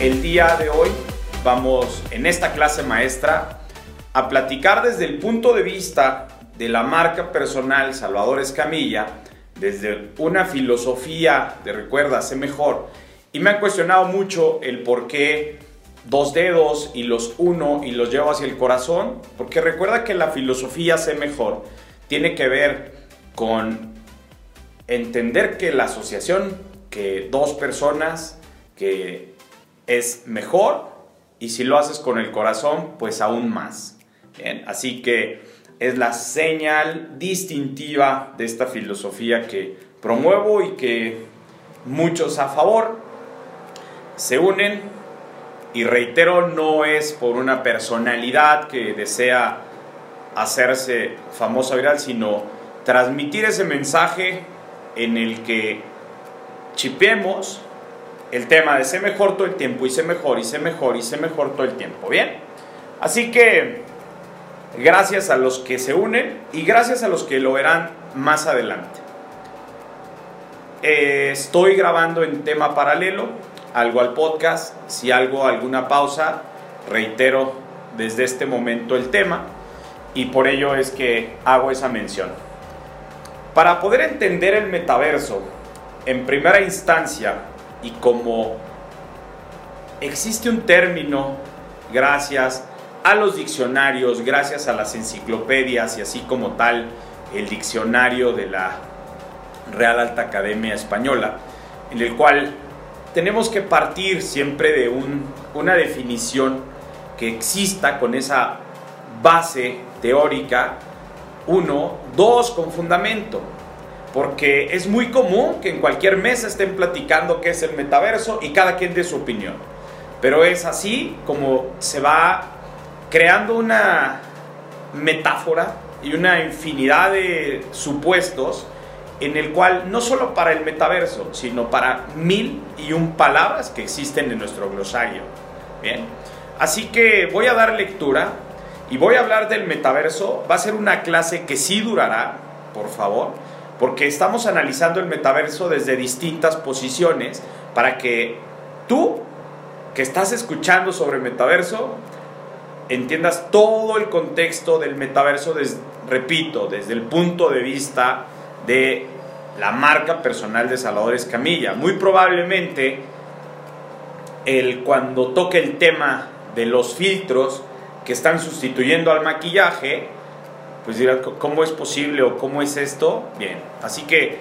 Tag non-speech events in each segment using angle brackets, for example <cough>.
El día de hoy vamos en esta clase maestra a platicar desde el punto de vista de la marca personal Salvador Escamilla, desde una filosofía de recuerda, sé mejor. Y me han cuestionado mucho el por qué dos dedos y los uno y los llevo hacia el corazón, porque recuerda que la filosofía sé mejor tiene que ver con entender que la asociación, que dos personas, que es mejor y si lo haces con el corazón, pues aún más. así que es la señal distintiva de esta filosofía que promuevo y que muchos a favor se unen y reitero, no es por una personalidad que desea hacerse famosa viral, sino transmitir ese mensaje en el que chipemos el tema de sé mejor todo el tiempo y sé mejor y sé mejor y sé mejor todo el tiempo. Bien, así que gracias a los que se unen y gracias a los que lo verán más adelante. Eh, estoy grabando en tema paralelo, algo al podcast. Si algo, alguna pausa, reitero desde este momento el tema y por ello es que hago esa mención. Para poder entender el metaverso, en primera instancia, y como existe un término gracias a los diccionarios, gracias a las enciclopedias y así como tal el diccionario de la Real Alta Academia Española, en el cual tenemos que partir siempre de una definición que exista con esa base teórica, uno, dos, con fundamento porque es muy común que en cualquier mesa estén platicando qué es el metaverso y cada quien dé su opinión. Pero es así como se va creando una metáfora y una infinidad de supuestos en el cual no solo para el metaverso, sino para mil y un palabras que existen en nuestro glosario. Bien, así que voy a dar lectura y voy a hablar del metaverso. Va a ser una clase que sí durará, por favor porque estamos analizando el metaverso desde distintas posiciones para que tú, que estás escuchando sobre metaverso, entiendas todo el contexto del metaverso, repito, desde el punto de vista de la marca personal de Salvador Escamilla. Muy probablemente, el, cuando toque el tema de los filtros que están sustituyendo al maquillaje, pues dirán, ¿cómo es posible o cómo es esto? Bien, así que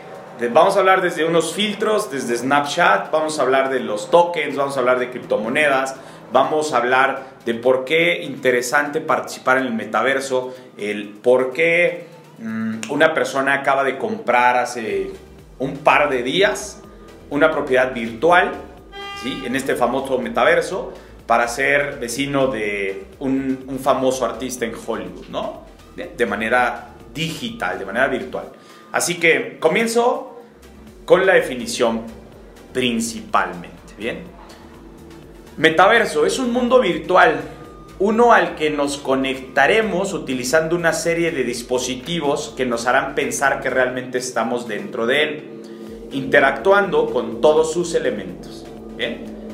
vamos a hablar desde unos filtros, desde Snapchat, vamos a hablar de los tokens, vamos a hablar de criptomonedas, vamos a hablar de por qué interesante participar en el metaverso, el por qué mm, una persona acaba de comprar hace un par de días una propiedad virtual, ¿sí? En este famoso metaverso, para ser vecino de un famoso artista en Hollywood, ¿no? De manera digital, de manera virtual. Así que comienzo con la definición principalmente, ¿bien? Metaverso es un mundo virtual, uno al que nos conectaremos utilizando una serie de dispositivos que nos harán pensar que realmente estamos dentro de él, interactuando con todos sus elementos.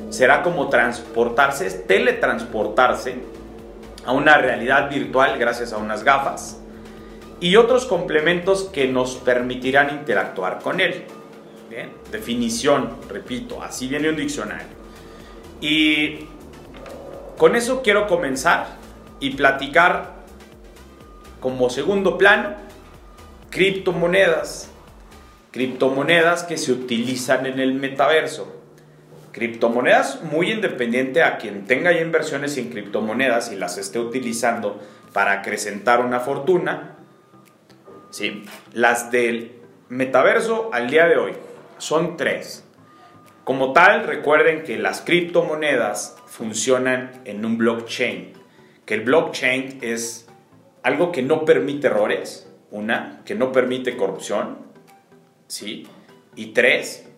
Será como transportarse, teletransportarse a una realidad virtual gracias a unas gafas y otros complementos que nos permitirán interactuar con él. Definición, repito, así viene un diccionario. Y con eso quiero comenzar y platicar como segundo plano criptomonedas. Criptomonedas que se utilizan en el metaverso criptomonedas muy independiente a quien tenga ya inversiones en criptomonedas y las esté utilizando para acrecentar una fortuna. ¿sí? Las del metaverso al día de hoy son tres. Como tal, recuerden que las criptomonedas funcionan en un blockchain, que el blockchain es algo que no permite errores, una, que no permite corrupción, ¿sí? Y tres,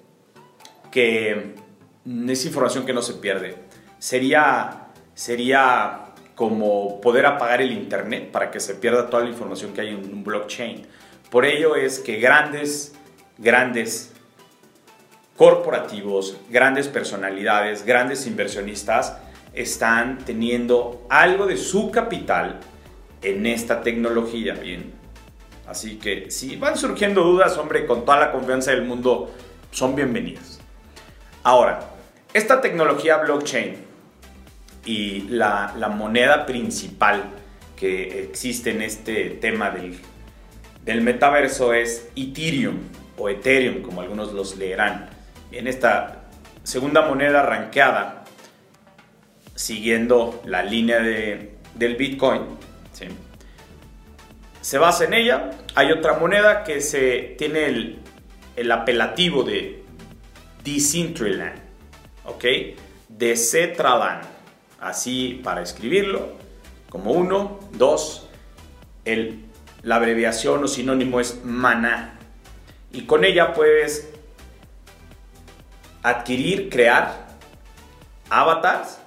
que es información que no se pierde. Sería, sería como poder apagar el Internet para que se pierda toda la información que hay en un blockchain. Por ello es que grandes, grandes corporativos, grandes personalidades, grandes inversionistas están teniendo algo de su capital en esta tecnología, bien. Así que si van surgiendo dudas, hombre, con toda la confianza del mundo, son bienvenidas. Ahora, esta tecnología blockchain y la, moneda principal que existe en este tema del, del metaverso es Ethereum o Ethereum, como algunos los leerán. En esta segunda moneda ranqueada, siguiendo la línea de, del Bitcoin, se basa en ella. Hay otra moneda que se tiene el, el apelativo de Decentraland, ¿ok? Decentraland, así para escribirlo, como uno, dos, el, la abreviación o sinónimo es mana. Y con ella puedes adquirir, crear avatars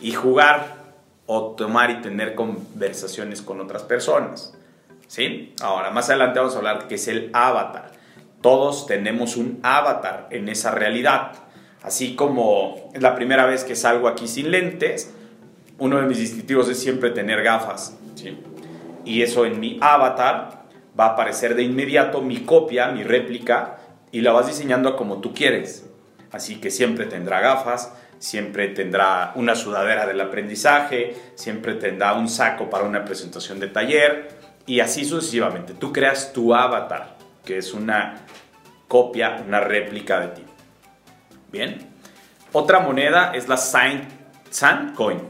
y jugar o tomar y tener conversaciones con otras personas. ¿Sí? Ahora, más adelante vamos a hablar de qué es el avatar. Todos tenemos un avatar en esa realidad. Así como es la primera vez que salgo aquí sin lentes, uno de mis distintivos es siempre tener gafas. ¿sí? Y eso en mi avatar va a aparecer de inmediato mi copia, mi réplica, y la vas diseñando como tú quieres. Así que siempre tendrá gafas, siempre tendrá una sudadera del aprendizaje, siempre tendrá un saco para una presentación de taller y así sucesivamente. Tú creas tu avatar, que es una copia, una réplica de ti. Bien. Otra moneda es la Sandcoin.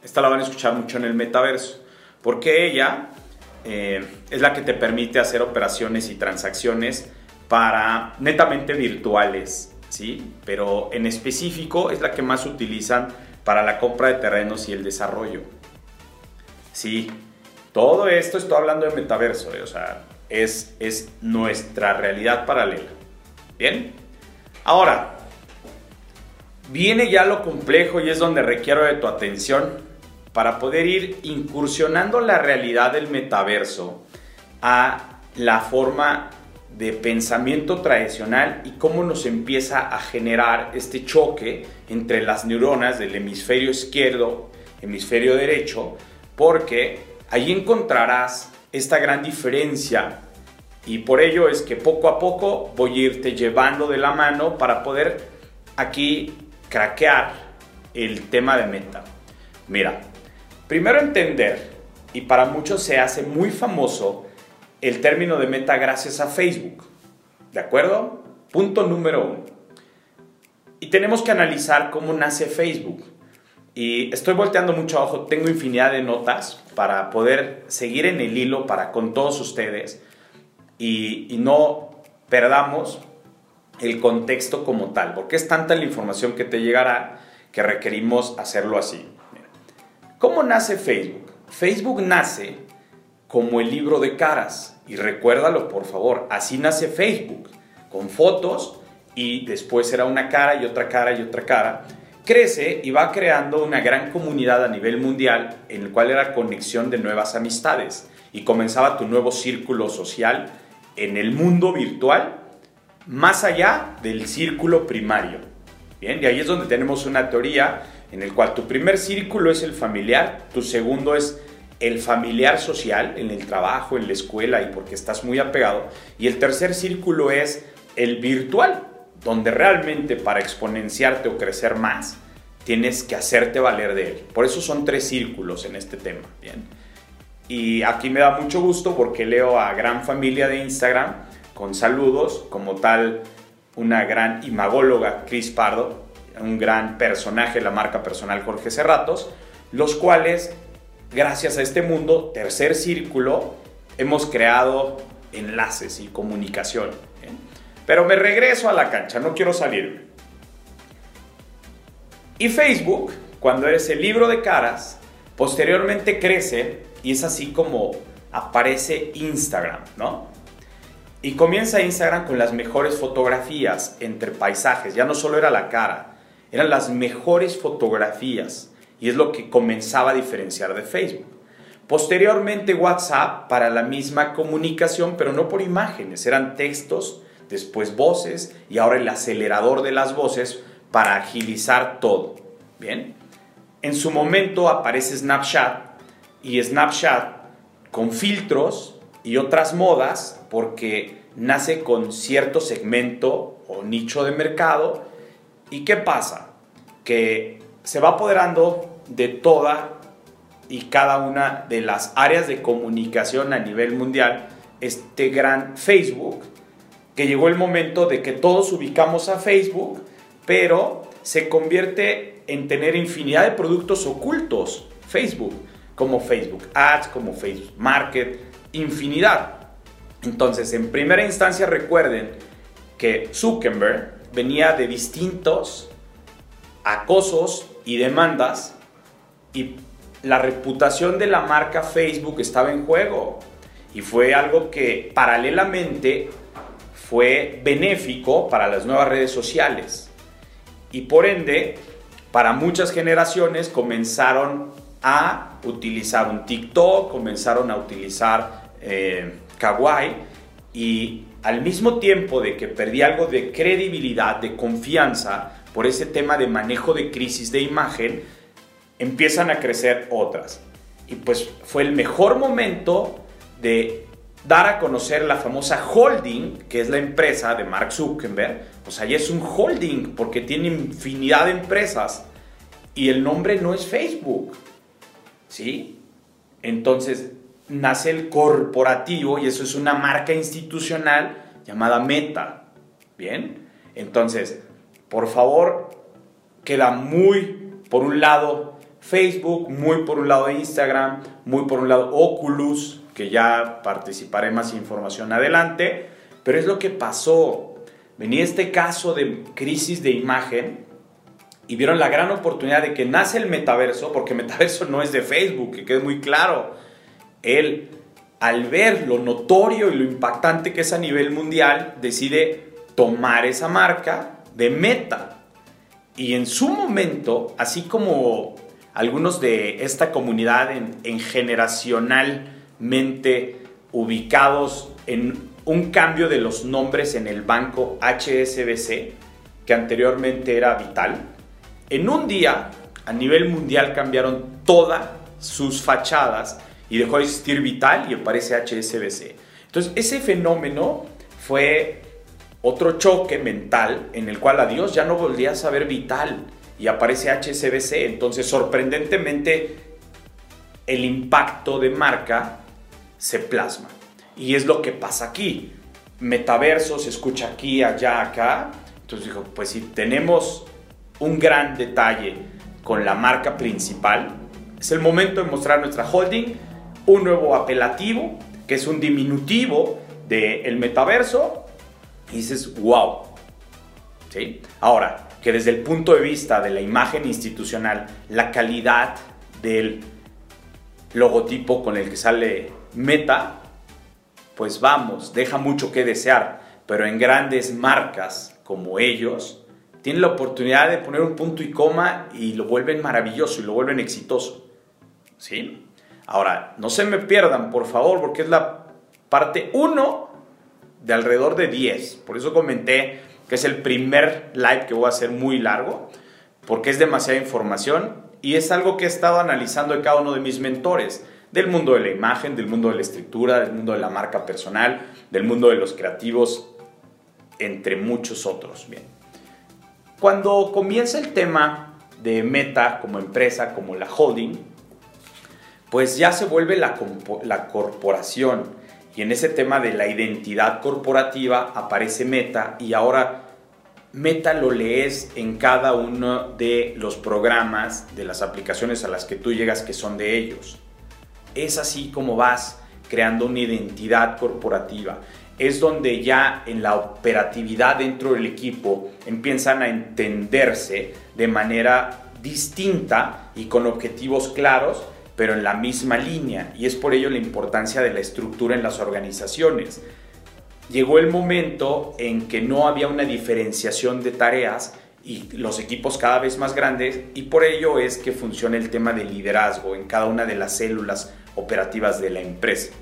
Esta la van a escuchar mucho en el metaverso, porque ella eh, es la que te permite hacer operaciones y transacciones para netamente virtuales, ¿sí? Pero en específico es la que más utilizan para la compra de terrenos y el desarrollo. Sí, todo esto estoy hablando de metaverso, ¿eh? o sea, es, es nuestra realidad paralela. Bien, ahora, viene ya lo complejo y es donde requiero de tu atención para poder ir incursionando la realidad del metaverso a la forma de pensamiento tradicional y cómo nos empieza a generar este choque entre las neuronas del hemisferio izquierdo, hemisferio derecho, porque ahí encontrarás esta gran diferencia. Y por ello es que poco a poco voy a irte llevando de la mano para poder aquí craquear el tema de meta. Mira, primero entender, y para muchos se hace muy famoso el término de meta gracias a Facebook. ¿De acuerdo? Punto número uno. Y tenemos que analizar cómo nace Facebook. Y estoy volteando mucho abajo, tengo infinidad de notas para poder seguir en el hilo para con todos ustedes y, no perdamos el contexto como tal, porque es tanta la información que te llegará que requerimos hacerlo así. ¿Cómo nace Facebook? Facebook nace como el libro de caras, y recuérdalo por favor, así nace Facebook, con fotos y después era una cara y otra cara y otra cara. Crece y va creando una gran comunidad a nivel mundial en el cual era conexión de nuevas amistades y comenzaba tu nuevo círculo social en el mundo virtual más allá del círculo primario. Bien, y ahí es donde tenemos una teoría en el cual tu primer círculo es el familiar, tu segundo es el familiar social en el trabajo, en la escuela y porque estás muy apegado, y el tercer círculo es el virtual, donde realmente para exponenciarte o crecer más tienes que hacerte valer de él. Por eso son tres círculos en este tema, bien. Y aquí me da mucho gusto porque leo a gran familia de Instagram con saludos, como tal una gran imagóloga, Cris Pardo, un gran personaje, la marca personal Jorge Cerratos, los cuales, gracias a este mundo, tercer círculo, hemos creado enlaces y comunicación. Pero me regreso a la cancha, no quiero salirme. Y Facebook, cuando eres el libro de caras, posteriormente crece y es así como aparece Instagram, ¿no? Y comienza Instagram con las mejores fotografías entre paisajes, ya no solo era la cara, eran las mejores fotografías y es lo que comenzaba a diferenciar de Facebook. Posteriormente WhatsApp para la misma comunicación, pero no por imágenes, eran textos, después voces y ahora el acelerador de las voces para agilizar todo. Bien, en su momento aparece Snapchat y Snapchat con filtros y otras modas porque nace con cierto segmento o nicho de mercado. ¿Y qué pasa? Que se va apoderando de toda y cada una de las áreas de comunicación a nivel mundial, este gran Facebook, que llegó el momento de que todos ubicamos a Facebook, pero se convierte en tener infinidad de productos ocultos, Facebook, como Facebook Ads, como Facebook Market, infinidad. Entonces, en primera instancia recuerden que Zuckerberg venía de distintos acosos y demandas y la reputación de la marca Facebook estaba en juego. Y fue algo que paralelamente fue benéfico para las nuevas redes sociales. Y por ende para muchas generaciones comenzaron a utilizar un TikTok, comenzaron a utilizar eh, Kawaii y al mismo tiempo de que perdí algo de credibilidad, de confianza por ese tema de manejo de crisis de imagen, empiezan a crecer otras. Y pues fue el mejor momento de dar a conocer la famosa holding, que es la empresa de Mark Zuckerberg. Pues ahí es un holding porque tiene infinidad de empresas y el nombre no es Facebook. ¿Sí? Entonces nace el corporativo y eso es una marca institucional llamada Meta. ¿Bien? Entonces, por favor, queda muy, por un lado, Facebook, muy por un lado Instagram, muy por un lado Oculus, que ya participaré más información adelante, pero es lo que pasó. Venía este caso de crisis de imagen y vieron la gran oportunidad de que nace el metaverso, porque metaverso no es de Facebook, que quede muy claro. Él, al ver lo notorio y lo impactante que es a nivel mundial, decide tomar esa marca de meta. Y en su momento, así como algunos de esta comunidad en, generacionalmente ubicados en un cambio de los nombres en el banco HSBC, que anteriormente era Vital. En un día, a nivel mundial, cambiaron todas sus fachadas y dejó de existir Vital y aparece HSBC. Entonces, ese fenómeno fue otro choque mental en el cual a Dios ya no volvía a saber Vital y aparece HSBC. Entonces, sorprendentemente, el impacto de marca se plasma. Y es lo que pasa aquí. Metaverso se escucha aquí, allá, acá. Entonces dijo, pues si tenemos un gran detalle con la marca principal, es el momento de mostrar nuestra holding, un nuevo apelativo, que es un diminutivo del metaverso, y dices, wow. ¿Sí? Ahora, que desde el punto de vista de la imagen institucional, la calidad del logotipo con el que sale Meta, pues vamos, deja mucho que desear, pero en grandes marcas como ellos, tienen la oportunidad de poner un punto y coma y lo vuelven maravilloso y lo vuelven exitoso. ¿Sí? Ahora, no se me pierdan, por favor, porque es la parte 1 de alrededor de 10. Por eso comenté que es el primer live que voy a hacer muy largo, porque es demasiada información y es algo que he estado analizando de cada uno de mis mentores, del mundo de la imagen, del mundo de la escritura, del mundo de la marca personal, del mundo de los creativos, entre muchos otros. Bien. Cuando comienza el tema de Meta como empresa, como la holding, pues ya se vuelve la, corporación y en ese tema de la identidad corporativa aparece Meta y ahora Meta lo lees en cada uno de los programas, de las aplicaciones a las que tú llegas que son de ellos. Es así como vas creando una identidad corporativa. Es donde ya en la operatividad dentro del equipo empiezan a entenderse de manera distinta y con objetivos claros, pero en la misma línea. Y es por ello la importancia de la estructura en las organizaciones. Llegó el momento en que no había una diferenciación de tareas y los equipos cada vez más grandes y por ello es que funciona el tema de liderazgo en cada una de las células operativas de la empresa.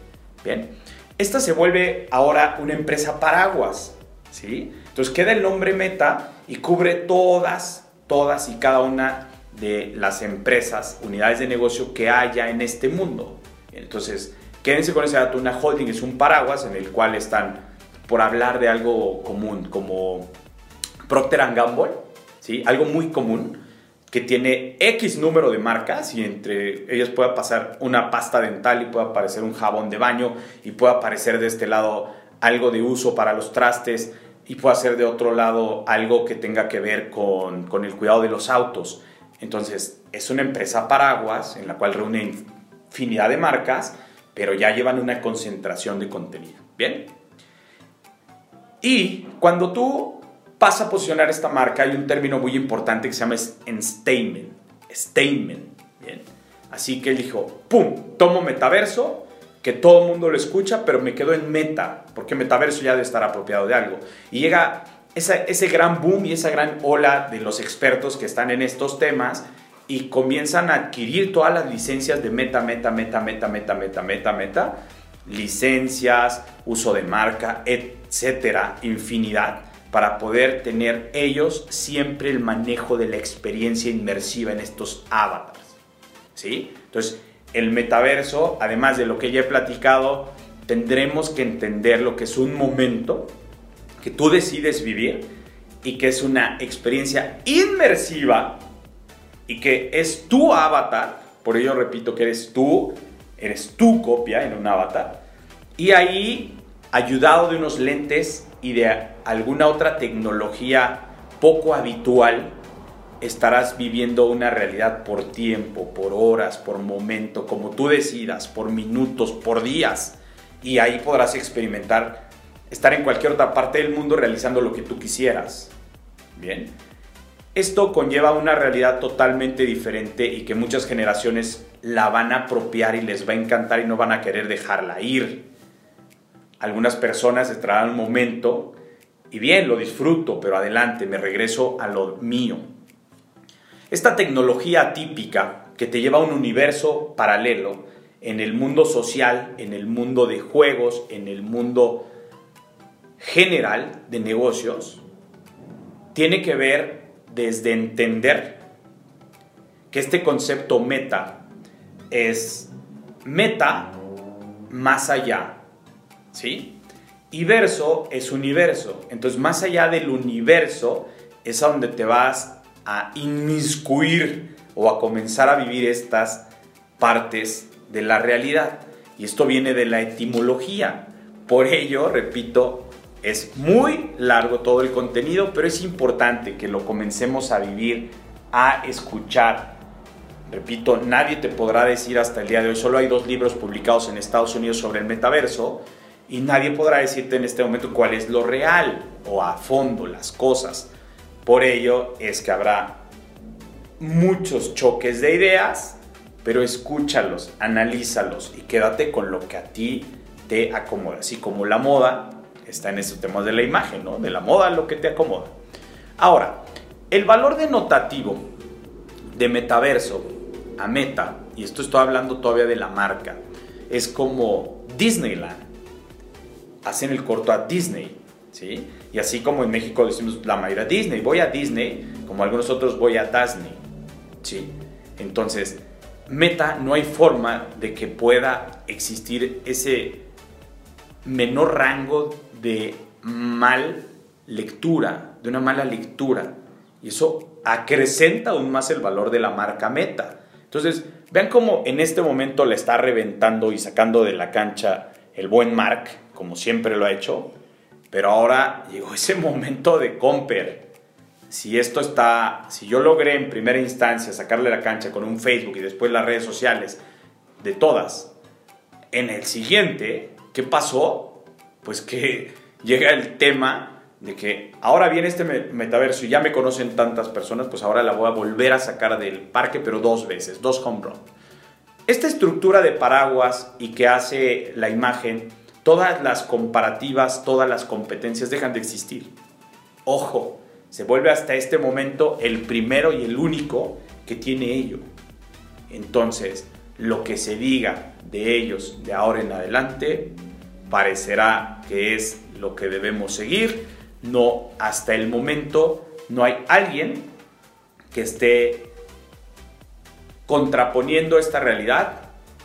Bien, esta se vuelve ahora una empresa paraguas, ¿sí? Entonces queda el nombre Meta y cubre todas, todas y cada una de las empresas, unidades de negocio que haya en este mundo. Entonces, quédense con ese dato, una holding es un paraguas en el cual están, por hablar de algo común, como Procter Gamble, ¿sí? Algo muy común que tiene X número de marcas y entre ellas puede pasar una pasta dental y puede aparecer un jabón de baño y puede aparecer de este lado algo de uso para los trastes y puede ser de otro lado algo que tenga que ver con, con el cuidado de los autos. Entonces, es una empresa paraguas en la cual reúne infinidad de marcas, pero ya llevan una concentración de contenido. ¿Bien? Y cuando tú vas a posicionar esta marca, hay un término muy importante que se llama statement. Statement. Bien. Así que él dijo, ¡pum! Tomo metaverso, que todo el mundo lo escucha, pero me quedo en meta, porque metaverso ya debe estar apropiado de algo. Y llega ese gran boom y esa gran ola de los expertos que están en estos temas y comienzan a adquirir todas las licencias de meta, meta, meta, meta, meta, meta, meta, meta, licencias, uso de marca, etcétera, infinidad para poder tener ellos siempre el manejo de la experiencia inmersiva en estos avatars. ¿Sí? Entonces, el metaverso, además de lo que ya he platicado, tendremos que entender lo que es un momento que tú decides vivir y que es una experiencia inmersiva y que es tu avatar, por ello repito que eres tú, eres tu copia en un avatar, y ahí, ayudado de unos lentes y de alguna otra tecnología poco habitual, estarás viviendo una realidad por tiempo, por horas, por momento, como tú decidas, por minutos, por días. Y ahí podrás experimentar estar en cualquier otra parte del mundo realizando lo que tú quisieras. Bien. Esto conlleva una realidad totalmente diferente y que muchas generaciones la van a apropiar y les va a encantar y no van a querer dejarla ir. Algunas personas estarán un momento y bien, lo disfruto, pero adelante, me regreso a lo mío. Esta tecnología típica que te lleva a un universo paralelo en el mundo social, en el mundo de juegos, en el mundo general de negocios, tiene que ver desde entender que este concepto meta es meta más allá ¿sí? Y verso es universo. Entonces, más allá del universo, es a donde te vas a inmiscuir o a comenzar a vivir estas partes de la realidad. Y esto viene de la etimología. Por ello, repito, es muy largo todo el contenido, pero es importante que lo comencemos a vivir, a escuchar. Repito, nadie te podrá decir hasta el día de hoy, solo hay dos libros publicados en Estados Unidos sobre el metaverso, y nadie podrá decirte en este momento cuál es lo real o a fondo las cosas. Por ello es que habrá muchos choques de ideas, pero escúchalos, analízalos y quédate con lo que a ti te acomoda. Así como la moda está en estos temas de la imagen, ¿no? De la moda lo que te acomoda. Ahora, el valor denotativo de metaverso a meta, y esto estoy hablando todavía de la marca, es como Disneyland hacen el corto a Disney, ¿sí? Y así como en México decimos la mayoría Disney, voy a Disney, como algunos otros voy a Disney, ¿sí? Entonces, Meta no hay forma de que pueda existir ese menor rango de mal lectura, de una mala lectura. Y eso acrecenta aún más el valor de la marca Meta. Entonces, vean cómo en este momento le está reventando y sacando de la cancha el buen Mark, como siempre lo ha hecho, pero ahora llegó ese <laughs> momento de Comper. Si esto está, si yo logré en primera instancia sacarle la cancha con un Facebook y después las redes sociales, de todas, en el siguiente, ¿qué pasó? Pues que llega el tema de que ahora viene este metaverso y ya me conocen tantas personas, pues ahora la voy a volver a sacar del parque, pero dos veces, dos home run. Esta estructura de paraguas y que hace la imagen, todas las comparativas, todas las competencias dejan de existir. Ojo, se vuelve hasta este momento el primero y el único que tiene ello. Entonces, lo que se diga de ellos de ahora en adelante parecerá que es lo que debemos seguir. No, hasta el momento no hay alguien que esté contraponiendo esta realidad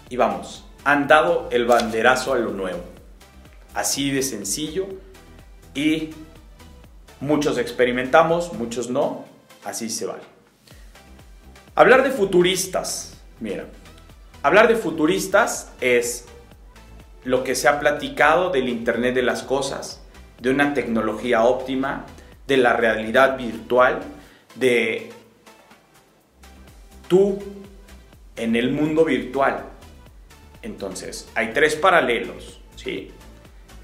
y vamos, han dado el banderazo a lo nuevo. Así de sencillo y muchos experimentamos, muchos no, así se vale. Hablar de futuristas, mira, hablar de futuristas es lo que se ha platicado del Internet de las Cosas, de una tecnología óptima, de la realidad virtual, de tú en el mundo virtual. Entonces, hay tres paralelos, ¿sí?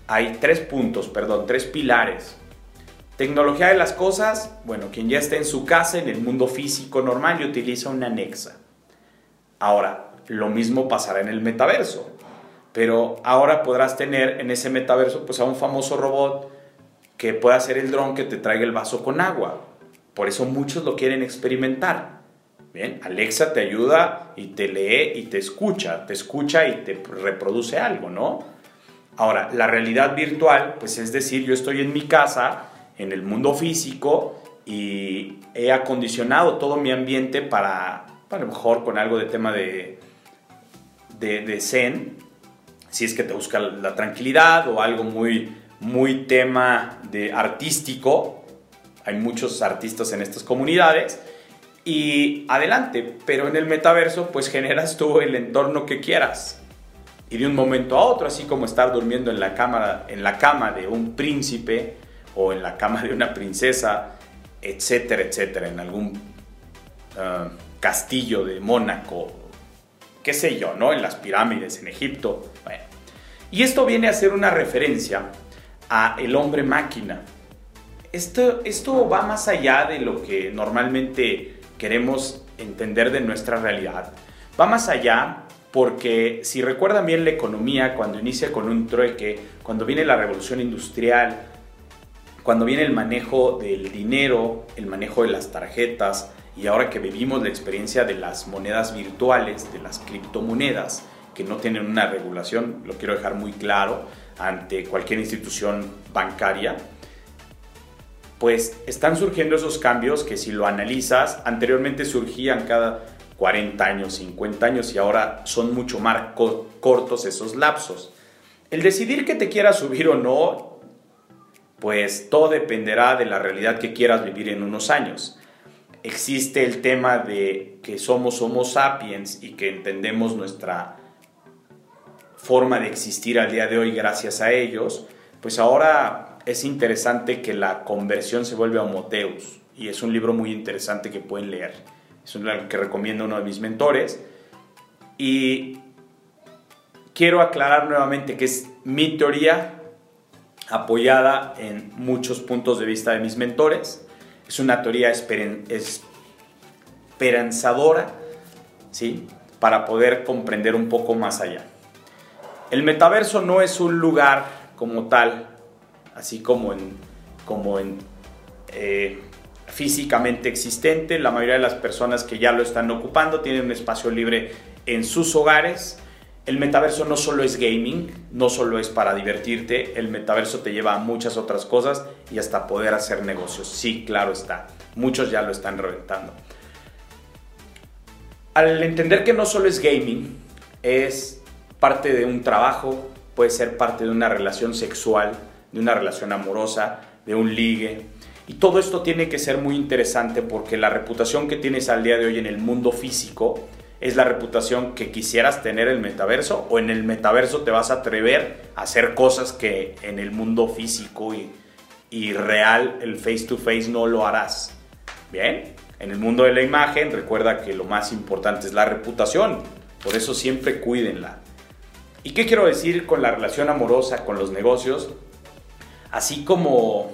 Hay tres puntos, perdón, tres pilares. Tecnología de las cosas, bueno, quien ya está en su casa, en el mundo físico normal, y utiliza una anexa. Ahora, lo mismo pasará en el metaverso. Pero ahora podrás tener en ese metaverso pues a un famoso robot que pueda ser el dron que te traiga el vaso con agua. Por eso muchos lo quieren experimentar. Bien, Alexa te ayuda y te lee y te escucha, te escucha y te reproduce algo, ¿no? Ahora, la realidad virtual, pues es decir, yo estoy en mi casa, en el mundo físico y he acondicionado todo mi ambiente para, a lo mejor con algo de tema de, de, de zen, si es que te busca la tranquilidad o algo muy, muy tema de artístico. Hay muchos artistas en estas comunidades. Y adelante, pero en el metaverso pues generas tú el entorno que quieras. Y de un momento a otro, así como estar durmiendo en la cama, en la cama de un príncipe o en la cama de una princesa, etcétera, etcétera, en algún ah, castillo de Mónaco qué sé yo, ¿no? En las pirámides en Egipto. Y esto viene a ser una referencia a el hombre máquina. Esto, esto va más allá de lo que normalmente queremos entender de nuestra realidad. Va más allá porque si recuerdan bien la economía, cuando inicia con un trueque, cuando viene la revolución industrial, cuando viene el manejo del dinero, el manejo de las tarjetas, y ahora que vivimos la experiencia de las monedas virtuales, de las criptomonedas, que no tienen una regulación, lo quiero dejar muy claro, ante cualquier institución bancaria, pues están surgiendo esos cambios que si lo analizas, anteriormente surgían cada 40 años, 50 años y ahora son mucho más cortos esos lapsos. El decidir que te quieras subir o no, pues todo dependerá de la realidad que quieras vivir en unos años existe el tema de que somos Homo sapiens y que entendemos nuestra forma de existir al día de hoy gracias a ellos, pues ahora es interesante que la conversión se vuelve a Homoteus y es un libro muy interesante que pueden leer. Es un libro que recomiendo uno de mis mentores y quiero aclarar nuevamente que es mi teoría apoyada en muchos puntos de vista de mis mentores es una teoría esperanzadora, ¿sí? Para poder comprender un poco más allá. El metaverso no es un lugar como tal, así como en, como en eh, físicamente existente. La mayoría de las personas que ya lo están ocupando tienen un espacio libre en sus hogares el metaverso no solo es gaming, no solo es para divertirte, el metaverso te lleva a muchas otras cosas y hasta poder hacer negocios. Sí, claro está. Muchos ya lo están reventando. Al entender que no solo es gaming, es parte de un trabajo, puede ser parte de una relación sexual, de una relación amorosa, de un ligue. Y todo esto tiene que ser muy interesante porque la reputación que tienes al día de hoy en el mundo físico es la reputación que quisieras tener el metaverso o en el metaverso te vas a atrever a hacer cosas que en el mundo físico y, y real, el face to face no lo harás. Bien, en el mundo de la imagen recuerda que lo más importante es la reputación, por eso siempre cuídenla. ¿Y qué quiero decir con la relación amorosa, con los negocios? Así como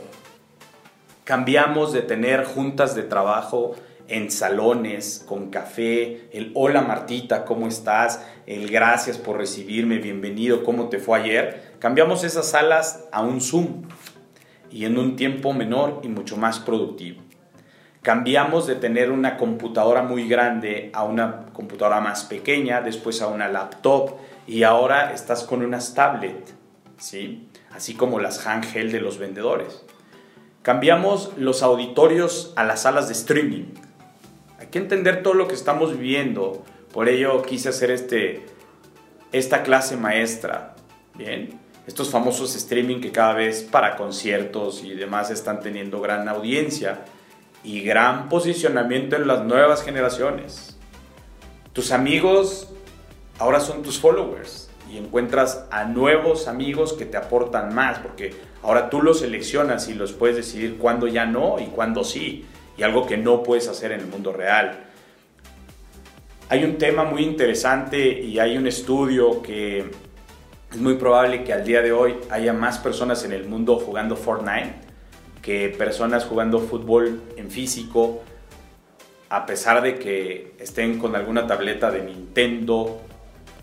Cambiamos de tener juntas de trabajo en salones, con café, el hola Martita, ¿cómo estás? El gracias por recibirme, bienvenido, ¿cómo te fue ayer? Cambiamos esas salas a un Zoom y en un tiempo menor y mucho más productivo. Cambiamos de tener una computadora muy grande a una computadora más pequeña, después a una laptop y ahora estás con unas tablet, ¿sí? Así como las handheld de los vendedores. Cambiamos los auditorios a las salas de streaming que entender todo lo que estamos viviendo. Por ello quise hacer este, esta clase maestra. Bien, estos famosos streaming que cada vez para conciertos y demás están teniendo gran audiencia y gran posicionamiento en las nuevas generaciones. Tus amigos ahora son tus followers y encuentras a nuevos amigos que te aportan más porque ahora tú los seleccionas y los puedes decidir cuándo ya no y cuándo sí algo que no puedes hacer en el mundo real. Hay un tema muy interesante y hay un estudio que es muy probable que al día de hoy haya más personas en el mundo jugando Fortnite que personas jugando fútbol en físico, a pesar de que estén con alguna tableta de Nintendo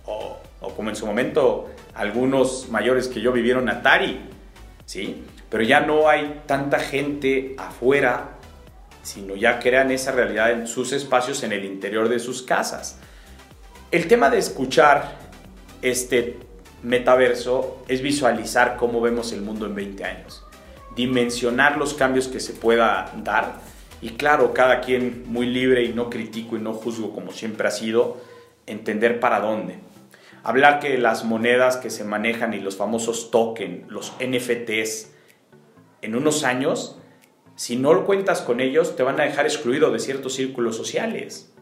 o, o como en su momento algunos mayores que yo vivieron Atari, ¿sí? Pero ya no hay tanta gente afuera sino ya crean esa realidad en sus espacios en el interior de sus casas. El tema de escuchar este metaverso es visualizar cómo vemos el mundo en 20 años, dimensionar los cambios que se pueda dar y claro, cada quien muy libre y no critico y no juzgo como siempre ha sido, entender para dónde. Hablar que las monedas que se manejan y los famosos tokens, los NFTs, en unos años si no cuentas con ellos, te van a dejar excluido de ciertos círculos sociales,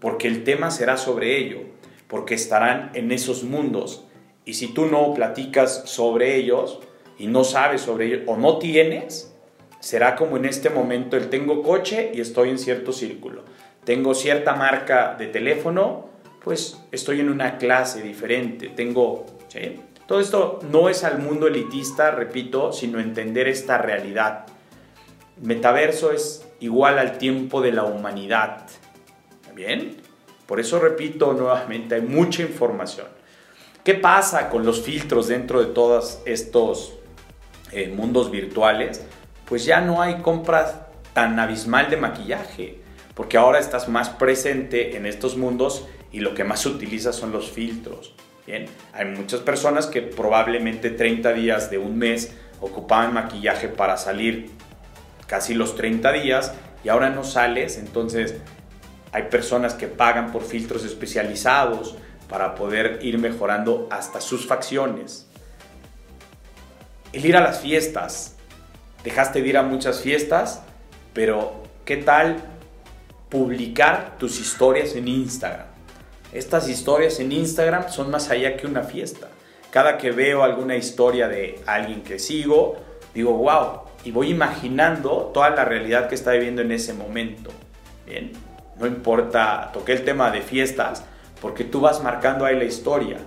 porque el tema será sobre ello, porque estarán en esos mundos. Y si tú no platicas sobre ellos y no sabes sobre ellos o no tienes, será como en este momento el tengo coche y estoy en cierto círculo. Tengo cierta marca de teléfono, pues estoy en una clase diferente. Tengo, Todo esto no es al mundo elitista, repito, sino entender esta realidad metaverso es igual al tiempo de la humanidad. ¿Bien? Por eso repito nuevamente, hay mucha información. ¿Qué pasa con los filtros dentro de todos estos eh, mundos virtuales? Pues ya no hay compras tan abismal de maquillaje, porque ahora estás más presente en estos mundos y lo que más utilizas son los filtros. Bien, hay muchas personas que probablemente 30 días de un mes ocupaban maquillaje para salir casi los 30 días y ahora no sales, entonces hay personas que pagan por filtros especializados para poder ir mejorando hasta sus facciones. El ir a las fiestas. Dejaste de ir a muchas fiestas, pero ¿qué tal publicar tus historias en Instagram? Estas historias en Instagram son más allá que una fiesta. Cada que veo alguna historia de alguien que sigo, digo, wow, y voy imaginando toda la realidad que está viviendo en ese momento. Bien, no importa, toqué el tema de fiestas, porque tú vas marcando ahí la historia.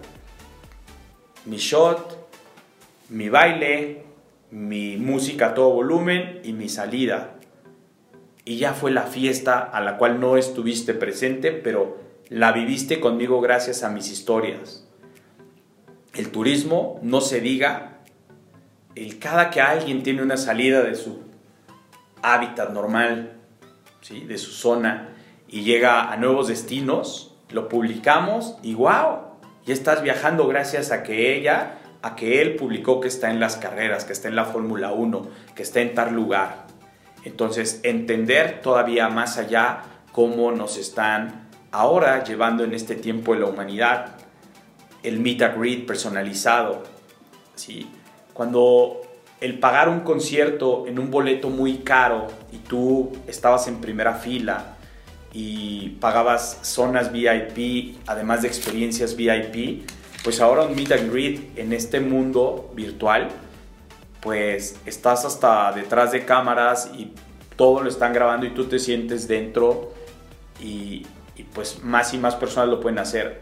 Mi shot, mi baile, mi música a todo volumen y mi salida. Y ya fue la fiesta a la cual no estuviste presente, pero la viviste conmigo gracias a mis historias. El turismo, no se diga, cada que alguien tiene una salida de su hábitat normal, ¿sí? de su zona, y llega a nuevos destinos, lo publicamos y wow, ya estás viajando gracias a que ella, a que él publicó que está en las carreras, que está en la Fórmula 1, que está en tal lugar. Entonces, entender todavía más allá cómo nos están ahora llevando en este tiempo de la humanidad el meet and greet personalizado, ¿sí? Cuando el pagar un concierto en un boleto muy caro y tú estabas en primera fila y pagabas zonas VIP, además de experiencias VIP, pues ahora un meet and greet en este mundo virtual, pues estás hasta detrás de cámaras y todo lo están grabando y tú te sientes dentro y, y pues más y más personas lo pueden hacer.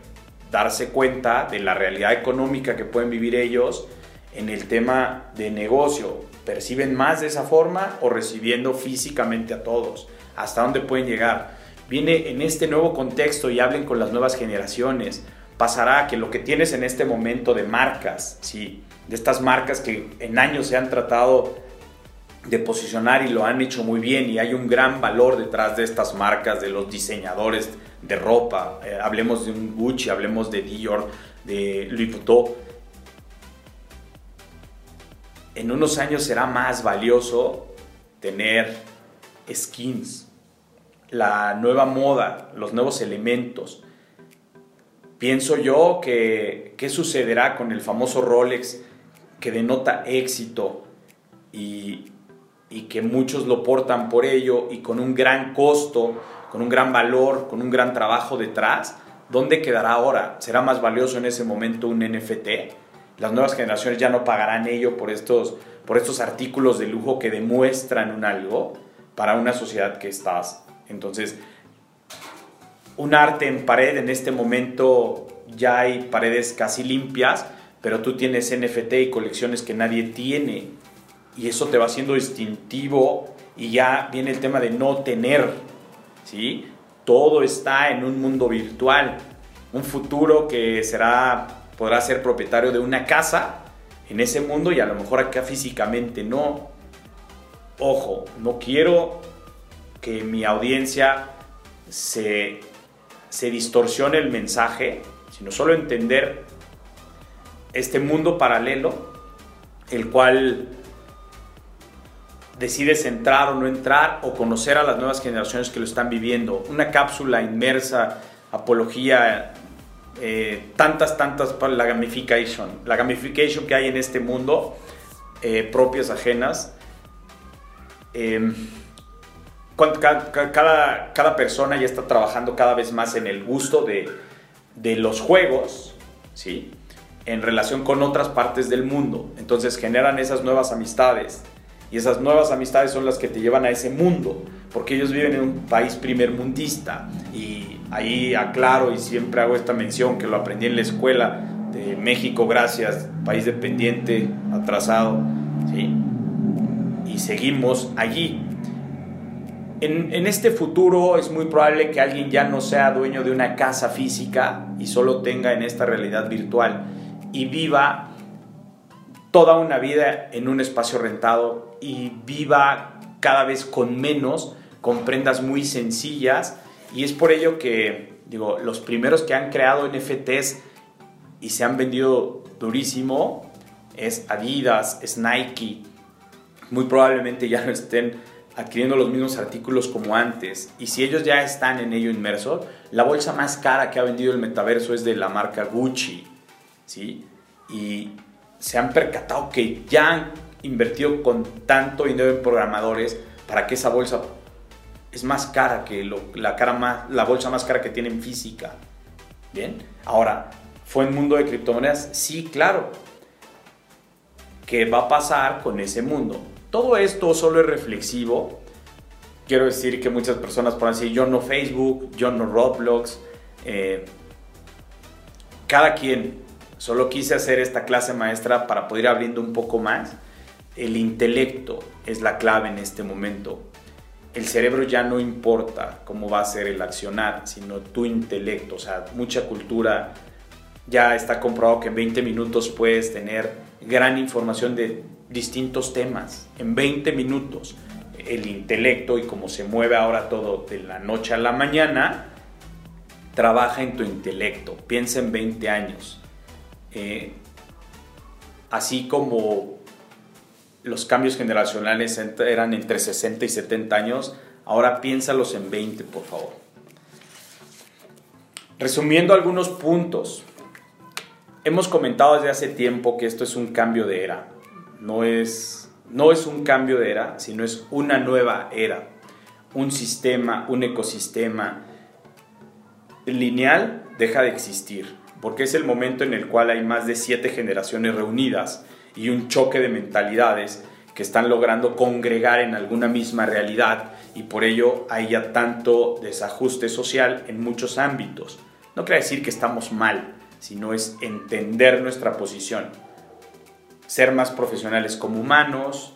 Darse cuenta de la realidad económica que pueden vivir ellos en el tema de negocio. perciben más de esa forma o recibiendo físicamente a todos. ¿Hasta dónde pueden llegar? Viene en este nuevo contexto y hablen con las nuevas generaciones. Pasará que lo que tienes en este momento de marcas, ¿sí? de estas marcas que en años se han tratado de posicionar y lo han hecho muy bien y hay un gran valor detrás de estas marcas, de los diseñadores de ropa. Eh, hablemos de un Gucci, hablemos de Dior, de Louis Vuitton. En unos años será más valioso tener skins, la nueva moda, los nuevos elementos. Pienso yo que qué sucederá con el famoso Rolex que denota éxito y, y que muchos lo portan por ello y con un gran costo, con un gran valor, con un gran trabajo detrás, ¿dónde quedará ahora? ¿Será más valioso en ese momento un NFT? Las nuevas generaciones ya no pagarán ello por estos, por estos artículos de lujo que demuestran un algo para una sociedad que estás. Entonces, un arte en pared en este momento ya hay paredes casi limpias, pero tú tienes NFT y colecciones que nadie tiene y eso te va haciendo distintivo y ya viene el tema de no tener, ¿sí? Todo está en un mundo virtual, un futuro que será, podrá ser propietario de una casa en ese mundo y a lo mejor acá físicamente no. Ojo, no quiero que mi audiencia se, se distorsione el mensaje, sino solo entender este mundo paralelo, el cual decides entrar o no entrar o conocer a las nuevas generaciones que lo están viviendo. Una cápsula inmersa, apología, eh, tantas, tantas, la gamification, la gamification que hay en este mundo, eh, propias, ajenas. Em, cada, cada, persona ya está trabajando cada vez más en el gusto de, de los juegos, ¿sí? En relación con otras partes del mundo. Entonces generan esas nuevas amistades, y esas nuevas amistades son las que te llevan a ese mundo, porque ellos viven en un país primermundista. Y ahí aclaro y siempre hago esta mención que lo aprendí en la escuela de México, gracias, país dependiente, atrasado. Y seguimos allí. En, en, este futuro es muy probable que alguien ya no sea dueño de una casa física y solo tenga en esta realidad virtual y viva toda una vida en un espacio rentado y viva cada vez con menos, con prendas muy sencillas. Y es por ello que, digo, los primeros que han creado NFTs y se han vendido durísimo es Adidas, es Nike. Muy probablemente ya no estén adquiriendo los mismos artículos como antes. Y si ellos ya están en ello inmersos, la bolsa más cara que ha vendido el metaverso es de la marca Gucci. ¿sí? Y se han percatado que ya han invertido con tanto dinero en programadores para que esa bolsa es más cara que la, cara más, la bolsa más cara que tienen física. Bien, ahora, ¿fue en mundo de criptomonedas? Sí, claro. ¿Qué va a pasar con ese mundo? Todo esto solo es reflexivo. Quiero decir que muchas personas pueden decir, yo no Facebook, yo no Roblox. Eh, cada quien Solo quise hacer esta clase maestra para poder ir abriendo un poco más. El intelecto es la clave en este momento. El cerebro ya no importa cómo va a ser el accionar, sino tu intelecto. O sea, mucha cultura ya está comprobado que en 20 minutos puedes tener gran información de distintos temas. En 20 minutos. El intelecto y cómo se mueve ahora todo de la noche a la mañana, trabaja en tu intelecto. Piensa en 20 años eh, así como los cambios generacionales eran entre 60 y 70 años, ahora piénsalos en 20, por favor. Resumiendo algunos puntos, hemos comentado desde hace tiempo que esto es un cambio de era. No es, no es un cambio de era, sino es una nueva era. Un sistema, un ecosistema lineal deja de existir porque es el momento en el cual hay más de siete generaciones reunidas y un choque de mentalidades que están logrando congregar en alguna misma realidad y por ello hay ya tanto desajuste social en muchos ámbitos. No quiere decir que estamos mal, sino es entender nuestra posición, ser más profesionales como humanos,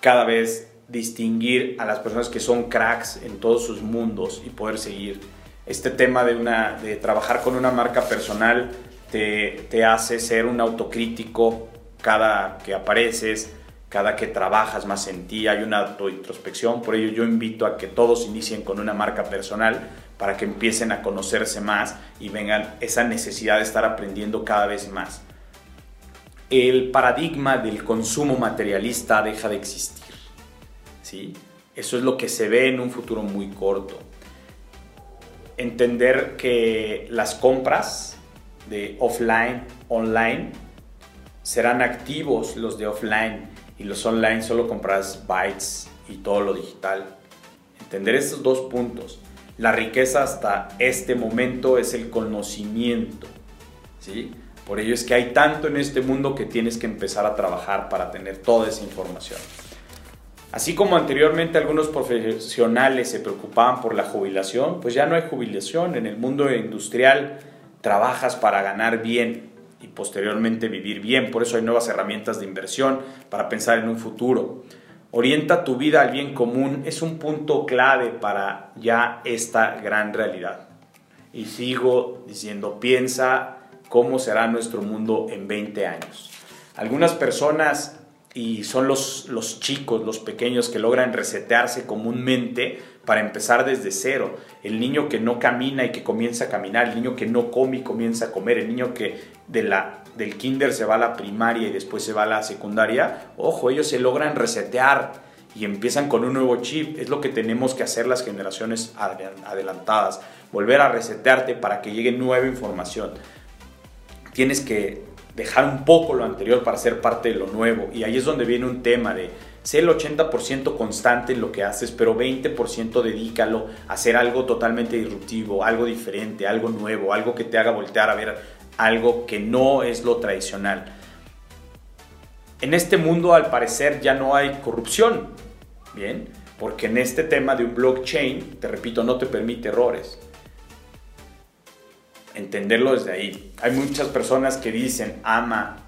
cada vez distinguir a las personas que son cracks en todos sus mundos y poder seguir. Este tema de, una, de trabajar con una marca personal te, te hace ser un autocrítico cada que apareces, cada que trabajas más en ti, hay una autointrospección, por ello yo invito a que todos inicien con una marca personal para que empiecen a conocerse más y vengan esa necesidad de estar aprendiendo cada vez más. El paradigma del consumo materialista deja de existir. ¿sí? Eso es lo que se ve en un futuro muy corto. Entender que las compras de offline, online, serán activos los de offline y los online solo compras bytes y todo lo digital. Entender estos dos puntos. La riqueza hasta este momento es el conocimiento. ¿sí? Por ello es que hay tanto en este mundo que tienes que empezar a trabajar para tener toda esa información. Así como anteriormente algunos profesionales se preocupaban por la jubilación, pues ya no hay jubilación. En el mundo industrial trabajas para ganar bien y posteriormente vivir bien. Por eso hay nuevas herramientas de inversión para pensar en un futuro. Orienta tu vida al bien común es un punto clave para ya esta gran realidad. Y sigo diciendo, piensa cómo será nuestro mundo en 20 años. Algunas personas y son los, los chicos, los pequeños que logran resetearse comúnmente para empezar desde cero. El niño que no camina y que comienza a caminar, el niño que no come y comienza a comer, el niño que de la, del kinder se va a la primaria y después se va a la secundaria, ojo, ellos se logran resetear y empiezan con un nuevo chip. Es lo que tenemos que hacer las generaciones adelantadas, volver a resetearte para que llegue nueva información. Tienes que dejar un poco lo anterior para ser parte de lo nuevo. Y ahí es donde viene un tema de ser el 80% constante en lo que haces, pero 20% dedícalo a hacer algo totalmente disruptivo, algo diferente, algo nuevo, algo que te haga voltear a ver algo que no es lo tradicional. En este mundo al parecer ya no hay corrupción, ¿bien? Porque en este tema de un blockchain, te repito, no te permite errores entenderlo desde ahí. Hay muchas personas que dicen, ama,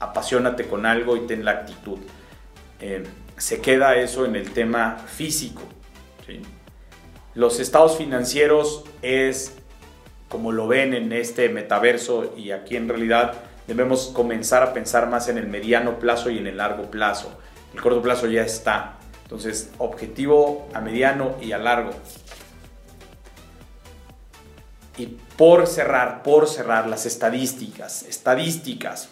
apasionate con algo y ten la actitud. Eh, se queda eso en el tema físico. Los estados financieros es como lo ven en este metaverso y aquí en realidad debemos comenzar a pensar más en el mediano plazo y en el largo plazo. El corto plazo ya está. Entonces, objetivo a mediano y a largo. Y por cerrar, por cerrar las estadísticas, estadísticas,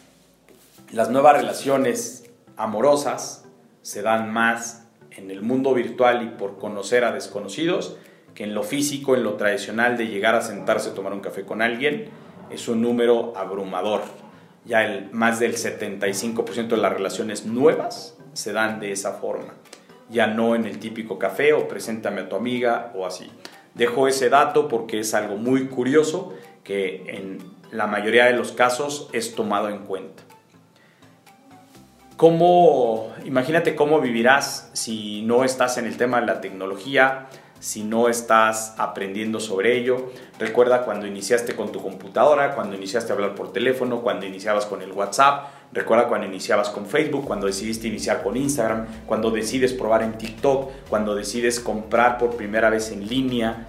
las nuevas relaciones amorosas se dan más en el mundo virtual y por conocer a desconocidos que en lo físico, en lo tradicional de llegar a sentarse a tomar un café con alguien, es un número abrumador. Ya el, más del 75% de las relaciones nuevas se dan de esa forma. Ya no en el típico café o preséntame a tu amiga o así. Dejo ese dato porque es algo muy curioso que en la mayoría de los casos es tomado en cuenta. ¿Cómo, imagínate cómo vivirás si no estás en el tema de la tecnología, si no estás aprendiendo sobre ello. Recuerda cuando iniciaste con tu computadora, cuando iniciaste a hablar por teléfono, cuando iniciabas con el WhatsApp, recuerda cuando iniciabas con Facebook, cuando decidiste iniciar con Instagram, cuando decides probar en TikTok, cuando decides comprar por primera vez en línea,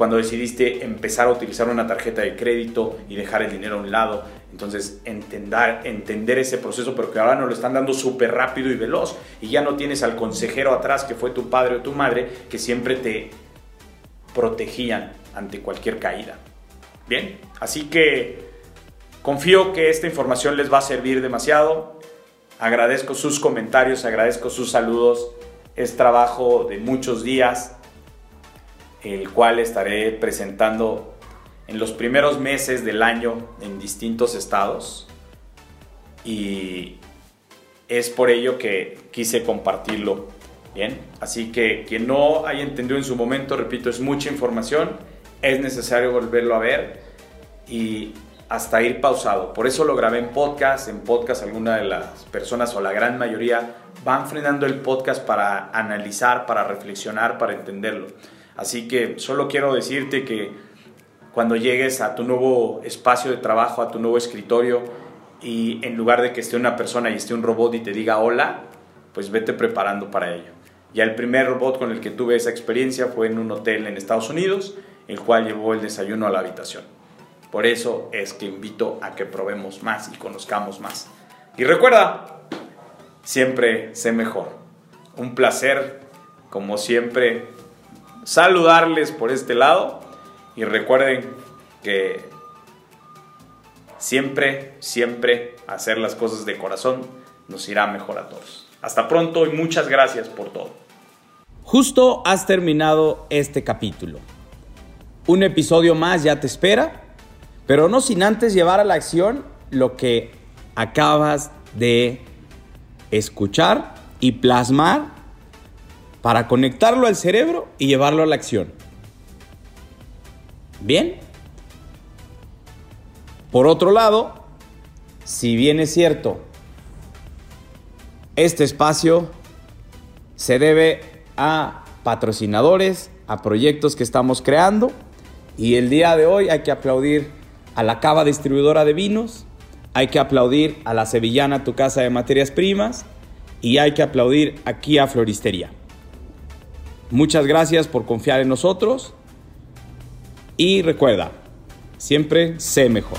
cuando decidiste empezar a utilizar una tarjeta de crédito y dejar el dinero a un lado. Entonces, entender, entender ese proceso, pero que ahora nos lo están dando súper rápido y veloz. Y ya no tienes al consejero atrás, que fue tu padre o tu madre, que siempre te protegían ante cualquier caída. Bien, así que confío que esta información les va a servir demasiado. Agradezco sus comentarios, agradezco sus saludos. Es trabajo de muchos días el cual estaré presentando en los primeros meses del año en distintos estados y es por ello que quise compartirlo. Bien, así que quien no haya entendido en su momento, repito, es mucha información, es necesario volverlo a ver y hasta ir pausado. Por eso lo grabé en podcast. En podcast alguna de las personas o la gran mayoría van frenando el podcast para analizar, para reflexionar, para entenderlo. Así que solo quiero decirte que cuando llegues a tu nuevo espacio de trabajo, a tu nuevo escritorio, y en lugar de que esté una persona y esté un robot y te diga hola, pues vete preparando para ello. Ya el primer robot con el que tuve esa experiencia fue en un hotel en Estados Unidos, el cual llevó el desayuno a la habitación. Por eso es que invito a que probemos más y conozcamos más. Y recuerda, siempre sé mejor. Un placer, como siempre, saludarles por este lado y recuerden que siempre, siempre hacer las cosas de corazón nos irá mejor a todos. Hasta pronto y muchas gracias por todo. Justo has terminado este capítulo. Un episodio más ya te espera, pero no sin antes llevar a la acción lo que acabas de escuchar y plasmar para conectarlo al cerebro y llevarlo a la acción. Bien. Por otro lado, si bien es cierto, este espacio se debe a patrocinadores, a proyectos que estamos creando y el día de hoy hay que aplaudir a la Cava Distribuidora de Vinos, hay que aplaudir a la Sevillana Tu Casa de Materias Primas y hay que aplaudir aquí a Floristería. Muchas gracias por confiar en nosotros y recuerda, siempre sé mejor.